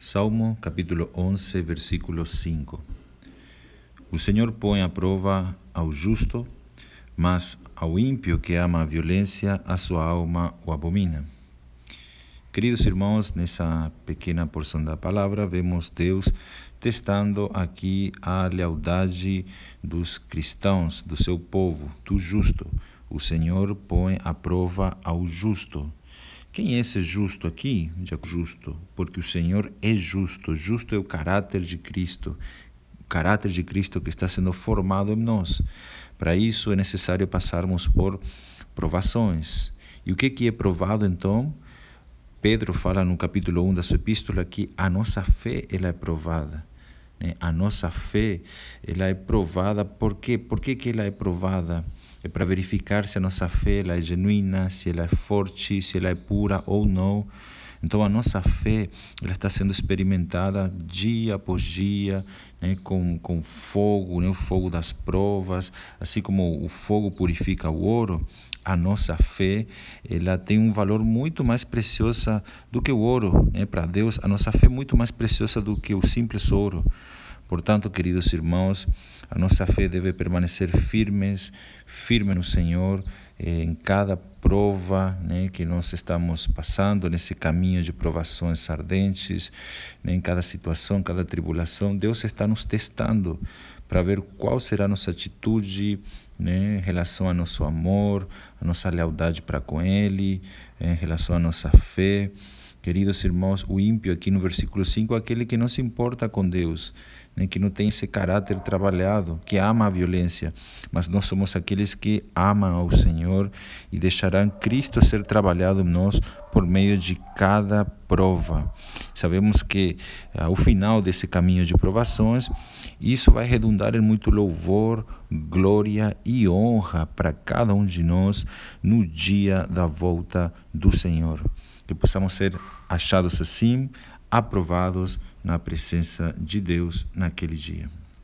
Salmo capítulo 11, versículo 5. O Senhor põe à prova ao justo, mas ao ímpio que ama a violência, a sua alma o abomina. Queridos irmãos, nessa pequena porção da palavra, vemos Deus testando aqui a lealdade dos cristãos, do seu povo, do justo. O Senhor põe à prova ao justo. Quem é esse justo aqui? Justo, porque o Senhor é justo. Justo é o caráter de Cristo. O caráter de Cristo que está sendo formado em nós. Para isso é necessário passarmos por provações. E o que, que é provado então? Pedro fala no capítulo 1 da sua epístola que a nossa fé ela é provada. Né? A nossa fé ela é provada. Por quê? Por que, que ela é provada? É para verificar se a nossa fé ela é genuína, se ela é forte, se ela é pura ou não. Então a nossa fé ela está sendo experimentada dia após dia, né, com, com fogo, né, o fogo das provas, assim como o fogo purifica o ouro, a nossa fé ela tem um valor muito mais precioso do que o ouro. Né? Para Deus, a nossa fé é muito mais preciosa do que o simples ouro. Portanto, queridos irmãos, a nossa fé deve permanecer firmes, firme no Senhor, em cada prova né, que nós estamos passando, nesse caminho de provações ardentes, né, em cada situação, cada tribulação, Deus está nos testando para ver qual será a nossa atitude né, em relação ao nosso amor, a nossa lealdade para com Ele, em relação à nossa fé. Queridos irmãos, o ímpio aqui no versículo 5 é aquele que não se importa com Deus, né, que não tem esse caráter trabalhado, que ama a violência. Mas nós somos aqueles que amam ao Senhor e deixarão Cristo ser trabalhado em nós por meio de cada prova. Sabemos que ao final desse caminho de provações, isso vai redundar em muito louvor, glória e honra para cada um de nós no dia da volta do Senhor que possamos ser achados assim, aprovados na presença de Deus naquele dia.